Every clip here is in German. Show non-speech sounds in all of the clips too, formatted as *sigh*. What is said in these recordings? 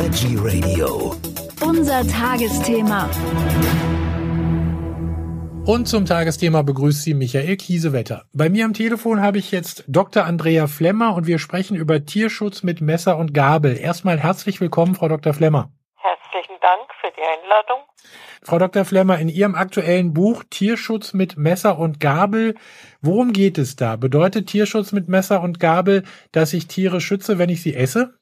Veggie Radio. Unser Tagesthema. Und zum Tagesthema begrüßt Sie Michael Kiesewetter. Bei mir am Telefon habe ich jetzt Dr. Andrea Flemmer und wir sprechen über Tierschutz mit Messer und Gabel. Erstmal herzlich willkommen, Frau Dr. Flemmer. Herzlichen Dank für die Einladung. Frau Dr. Flemmer, in Ihrem aktuellen Buch Tierschutz mit Messer und Gabel, worum geht es da? Bedeutet Tierschutz mit Messer und Gabel, dass ich Tiere schütze, wenn ich sie esse?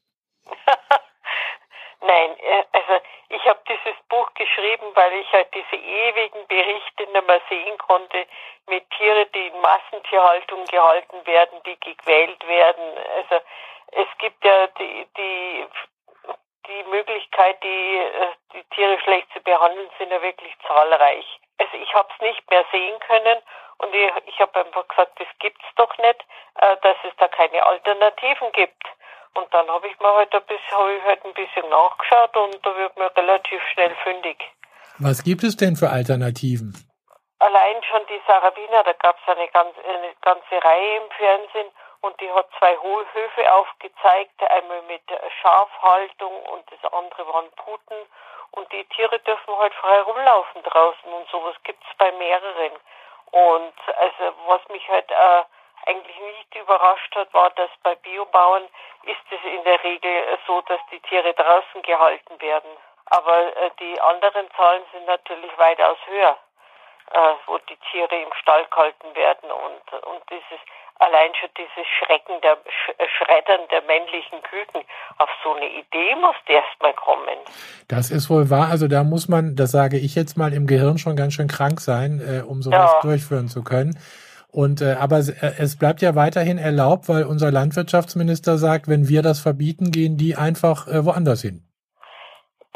Nein, äh, also ich habe dieses Buch geschrieben, weil ich halt diese ewigen Berichte nicht mehr sehen konnte mit Tieren, die in Massentierhaltung gehalten werden, die gequält werden. Also es gibt ja die, die die Möglichkeit, die, äh, die Tiere schlecht zu behandeln, sind ja wirklich zahlreich. Also ich habe es nicht mehr sehen können und ich, ich habe einfach gesagt, das gibt's doch nicht, äh, dass es da keine Alternativen gibt. Und dann habe ich mir halt ein bisschen, habe ich halt ein bisschen nachgeschaut und da wird man relativ schnell fündig. Was gibt es denn für Alternativen? Allein schon die Sarabina, da gab es eine, ganz, eine ganze Reihe im Fernsehen und die hat zwei Höfe aufgezeigt, einmal mit Schafhaltung und das andere waren Puten und die Tiere dürfen halt frei rumlaufen draußen und sowas gibt's bei mehreren. Und also was mich halt äh, eigentlich nicht überrascht hat, war, dass bei Biobauern ist es in der Regel so, dass die Tiere draußen gehalten werden. Aber äh, die anderen Zahlen sind natürlich weitaus höher, äh, wo die Tiere im Stall gehalten werden und, und dieses allein schon dieses Schrecken der Sch Schreddern der männlichen Küken. Auf so eine Idee muss erst mal kommen. Das ist wohl wahr. Also da muss man, das sage ich jetzt mal, im Gehirn schon ganz schön krank sein, äh, um sowas ja. durchführen zu können. Und äh, aber äh, es bleibt ja weiterhin erlaubt, weil unser Landwirtschaftsminister sagt, wenn wir das verbieten, gehen die einfach äh, woanders hin.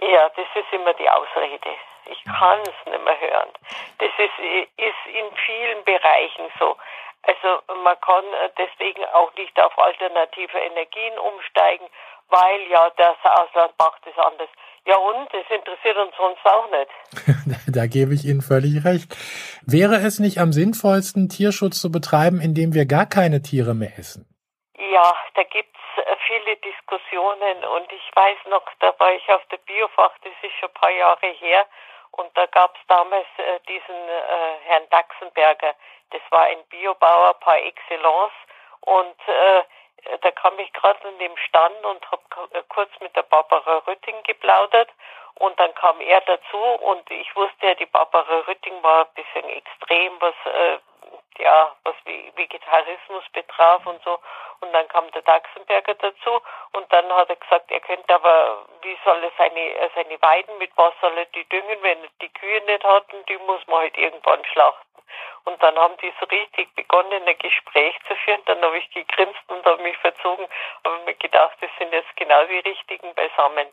Ja, das ist immer die Ausrede. Ich kann es nicht mehr hören. Das ist, ist in vielen Bereichen so. Also man kann äh, deswegen auch nicht auf alternative Energien umsteigen, weil ja das Ausland macht es anders. Ja und, das interessiert uns sonst auch nicht. *laughs* da gebe ich Ihnen völlig recht. Wäre es nicht am sinnvollsten, Tierschutz zu betreiben, indem wir gar keine Tiere mehr essen? Ja, da gibt's äh, viele Diskussionen und ich weiß noch, da war ich auf der Biofach, das ist schon ein paar Jahre her, und da gab's damals äh, diesen äh, Herrn Daxenberger, das war ein Biobauer par excellence und äh, da kam ich gerade an dem Stand und habe äh, kurz mit der Barbara Rütting geplaudert und dann kam er dazu und ich wusste ja, die Barbara Rütting war ein bisschen extrem, was äh, ja, was Vegetarismus betraf und so. Und dann kam der Daxenberger dazu und dann hat er gesagt, er könnte aber, wie soll er seine, seine Weiden, mit was soll er die düngen, wenn er die Kühe nicht hat und die muss man halt irgendwann schlachten. Und dann haben die so richtig begonnen, ein Gespräch zu führen. Dann habe ich gegrinst und habe mich verzogen, habe mir gedacht, das sind jetzt genau die richtigen beisammen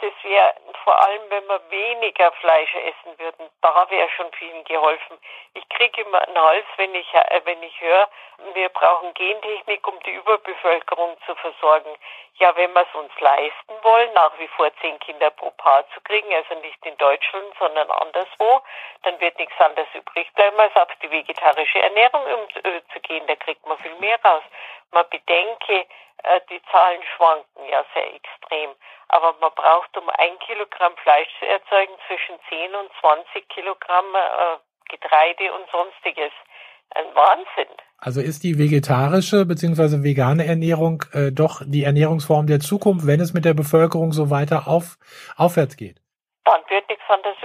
das wäre vor allem, wenn wir weniger Fleisch essen würden, da wäre schon vielen geholfen. Ich kriege immer einen Hals, wenn ich, äh, wenn ich höre, wir brauchen Gentechnik, um die Überbevölkerung zu versorgen. Ja, wenn wir es uns leisten wollen, nach wie vor zehn Kinder pro Paar zu kriegen, also nicht in Deutschland, sondern anderswo, dann wird nichts anderes übrig bleiben, als auf die vegetarische Ernährung umzugehen. Da kriegt man viel mehr raus. Man bedenke, äh, die Zahlen schwanken ja sehr extrem. Aber man braucht, um ein Kilogramm Fleisch zu erzeugen, zwischen 10 und 20 Kilogramm äh, Getreide und sonstiges. Ein Wahnsinn. Also ist die vegetarische bzw. vegane Ernährung äh, doch die Ernährungsform der Zukunft, wenn es mit der Bevölkerung so weiter auf, aufwärts geht? Dann wird nichts anderes.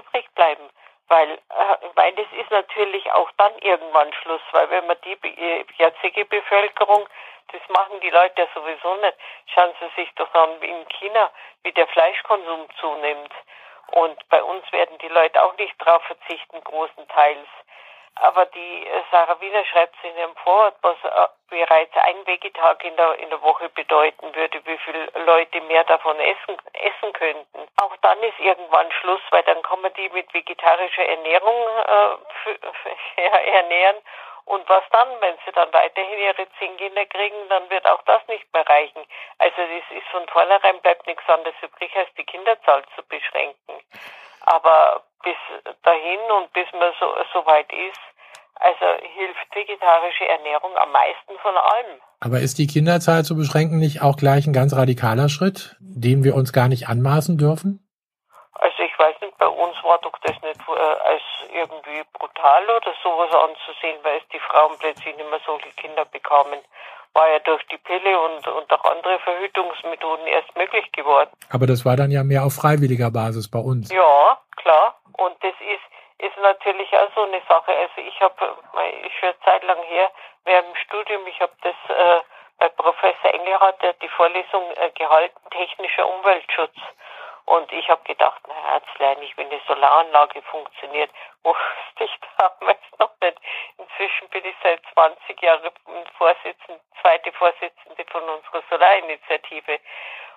Weil, äh, weil das ist natürlich auch dann irgendwann Schluss, weil wenn man die äh, jetzige Bevölkerung das machen die Leute ja sowieso nicht. Schauen Sie sich doch an in China, wie der Fleischkonsum zunimmt. Und bei uns werden die Leute auch nicht darauf verzichten, großenteils. Aber die äh, Sarah Wiener schreibt in ihrem Vorwort, was äh, bereits ein Vegetag in der, in der Woche bedeuten würde, wie viele Leute mehr davon essen, essen könnten. Auch dann ist irgendwann Schluss, weil dann kann man die mit vegetarischer Ernährung äh, *laughs* ernähren und was dann, wenn sie dann weiterhin ihre zehn Kinder kriegen, dann wird auch das nicht mehr reichen. Also es ist von vornherein bleibt nichts anderes übrig, als die Kinderzahl zu beschränken. Aber bis dahin und bis man so, so weit ist, also hilft vegetarische Ernährung am meisten von allem. Aber ist die Kinderzahl zu beschränken nicht auch gleich ein ganz radikaler Schritt? den wir uns gar nicht anmaßen dürfen? Also ich weiß nicht, bei uns war doch das nicht äh, als irgendwie brutal oder sowas anzusehen, weil es die Frauen plötzlich nicht mehr solche Kinder bekamen. War ja durch die Pille und, und auch andere Verhütungsmethoden erst möglich geworden. Aber das war dann ja mehr auf freiwilliger Basis bei uns. Ja, klar. Und das ist, ist natürlich auch so eine Sache. Also ich habe, ich eine Zeit lang her, während dem Studium, ich habe das äh, bei Professor Engelhardt, der hat die Vorlesung äh, gehalten, technischer Umweltschutz. Und ich habe gedacht, na Herzlein, ich, wenn eine Solaranlage funktioniert, wusste ich damals noch. Inzwischen bin ich seit 20 Jahren Vorsitzende, zweite Vorsitzende von unserer Solarinitiative.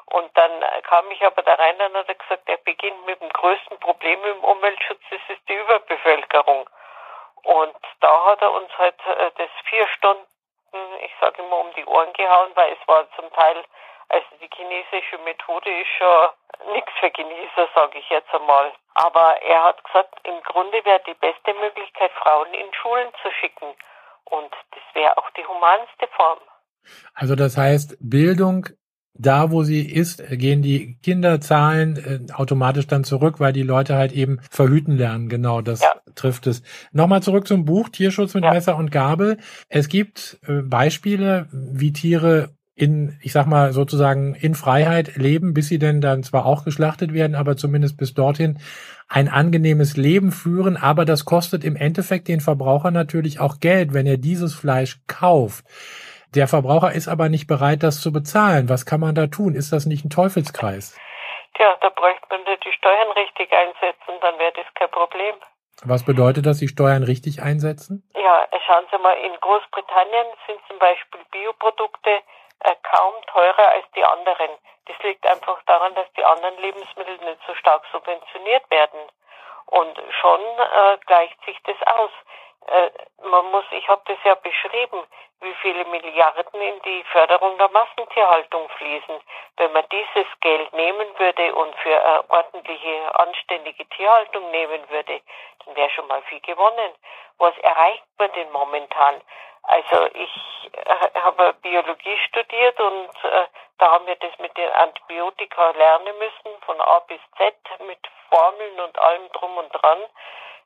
Und dann kam ich aber da rein, dann hat gesagt, er beginnt mit dem größten Problem im Umweltschutz, das ist die Überbevölkerung. Und da hat er uns halt äh, das vier Stunden, ich sage immer, um die Ohren gehauen, weil es war zum Teil also die chinesische Methode ist schon nichts für Genießer, sage ich jetzt einmal. Aber er hat gesagt, im Grunde wäre die beste Möglichkeit, Frauen in Schulen zu schicken. Und das wäre auch die humanste Form. Also das heißt, Bildung da, wo sie ist, gehen die Kinderzahlen äh, automatisch dann zurück, weil die Leute halt eben verhüten lernen. Genau, das ja. trifft es. Nochmal zurück zum Buch Tierschutz mit ja. Messer und Gabel. Es gibt äh, Beispiele, wie Tiere in, ich sag mal, sozusagen in Freiheit leben, bis sie denn dann zwar auch geschlachtet werden, aber zumindest bis dorthin ein angenehmes Leben führen. Aber das kostet im Endeffekt den Verbraucher natürlich auch Geld, wenn er dieses Fleisch kauft. Der Verbraucher ist aber nicht bereit, das zu bezahlen. Was kann man da tun? Ist das nicht ein Teufelskreis? Tja, da bräuchte man die Steuern richtig einsetzen, dann wäre das kein Problem. Was bedeutet das, die Steuern richtig einsetzen? Ja, schauen Sie mal, in Großbritannien sind zum Beispiel Bioprodukte kaum teurer als die anderen. Das liegt einfach daran, dass die anderen Lebensmittel nicht so stark subventioniert werden. Und schon äh, gleicht sich das aus. Äh, man muss, ich habe das ja beschrieben, wie viele Milliarden in die Förderung der Massentierhaltung fließen. Wenn man dieses Geld nehmen würde und für eine ordentliche, anständige Tierhaltung nehmen würde, dann wäre schon mal viel gewonnen. Was erreicht man denn momentan? Also ich äh, habe Biologie studiert und äh, da haben wir das mit den Antibiotika lernen müssen, von A bis Z, mit Formeln und allem drum und dran.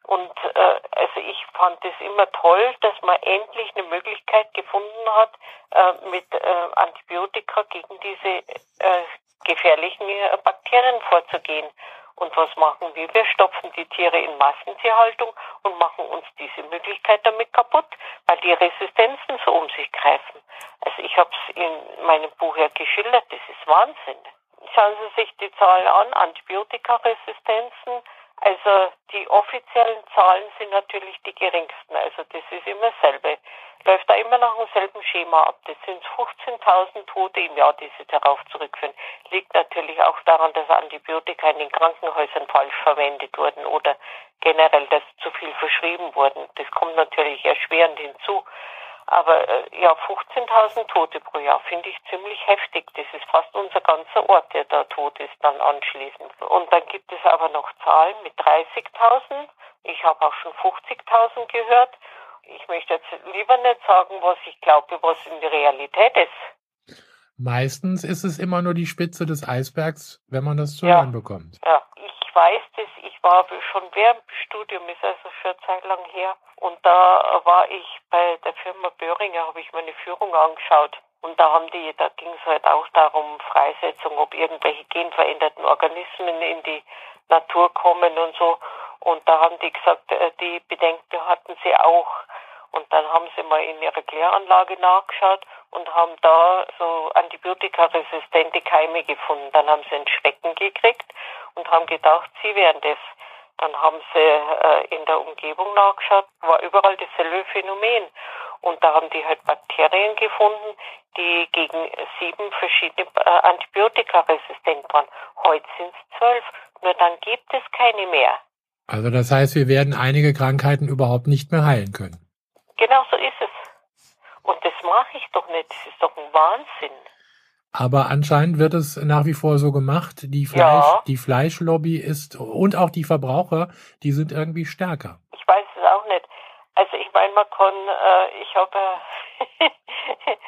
Und äh, also ich fand es immer toll, dass man endlich eine Möglichkeit gefunden hat, äh, mit äh, Antibiotika gegen diese äh, gefährlichen äh, Bakterien vorzugehen. Und was machen wir? Wir stopfen die Tiere in Massentierhaltung und machen uns diese Möglichkeit damit kaputt, weil die Resistenzen so um sich greifen. Also ich habe es in meinem Buch ja geschildert, das ist Wahnsinn. Schauen Sie sich die Zahlen an, Antibiotikaresistenzen, also die offiziellen Zahlen sind natürlich die geringsten. Also das ist immer dasselbe. Läuft da immer nach demselben Schema ab. Das sind 15.000 Tote im Jahr, die sie darauf zurückführen. Liegt natürlich auch daran, dass Antibiotika in den Krankenhäusern falsch verwendet wurden oder generell, dass zu viel verschrieben wurden. Das kommt natürlich erschwerend hinzu. Aber äh, ja, 15.000 Tote pro Jahr finde ich ziemlich heftig. Das ist fast unser ganzer Ort, der da tot ist dann anschließend. Und dann gibt es aber noch Zahlen mit 30.000. Ich habe auch schon 50.000 gehört. Ich möchte jetzt lieber nicht sagen, was ich glaube, was in der Realität ist. Meistens ist es immer nur die Spitze des Eisbergs, wenn man das zu ja. hören bekommt. Ja, ich weiß das. Ich war schon während dem Studium, ist also schon eine Zeit lang her, und da war ich bei der Firma Böhringer, habe ich meine Führung angeschaut. Und da haben die, da ging es halt auch darum, Freisetzung, ob irgendwelche genveränderten Organismen in die Natur kommen und so. Und da haben die gesagt, äh, die Bedenken hatten sie auch. Und dann haben sie mal in ihrer Kläranlage nachgeschaut und haben da so antibiotikaresistente Keime gefunden. Dann haben sie ein Schrecken gekriegt und haben gedacht, sie wären das. Dann haben sie äh, in der Umgebung nachgeschaut, war überall dasselbe Phänomen. Und da haben die halt Bakterien gefunden, die gegen sieben verschiedene äh, Antibiotika resistent waren. Heute sind es zwölf. Nur dann gibt es keine mehr. Also das heißt, wir werden einige Krankheiten überhaupt nicht mehr heilen können. Genau so ist es. Und das mache ich doch nicht. Das ist doch ein Wahnsinn. Aber anscheinend wird es nach wie vor so gemacht. Die, Fleisch, ja. die Fleischlobby ist und auch die Verbraucher, die sind irgendwie stärker. Ich weiß es auch nicht. Also ich meine, man kann, äh, ich habe, Ich *laughs*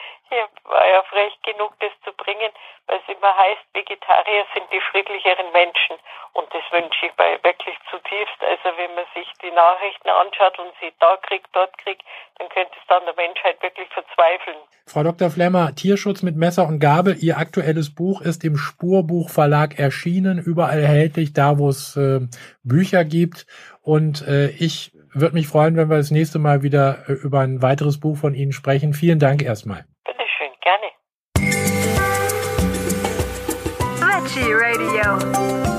war ja frech genug, das zu bringen, weil es immer heißt, Vegetarier sind die friedlicheren Menschen. Und das wünsche ich bei wirklich zutiefst. Also wenn man sich die Nachrichten anschaut und sie da kriegt, dort kriegt, dann könnte es dann der Menschheit wirklich verzweifeln. Frau Dr. Flemmer, Tierschutz mit Messer und Gabel. Ihr aktuelles Buch ist im Spurbuchverlag erschienen, überall erhältlich, da wo es äh, Bücher gibt. Und äh, ich würde mich freuen, wenn wir das nächste Mal wieder äh, über ein weiteres Buch von Ihnen sprechen. Vielen Dank erstmal. Gerne. Veggie Radio.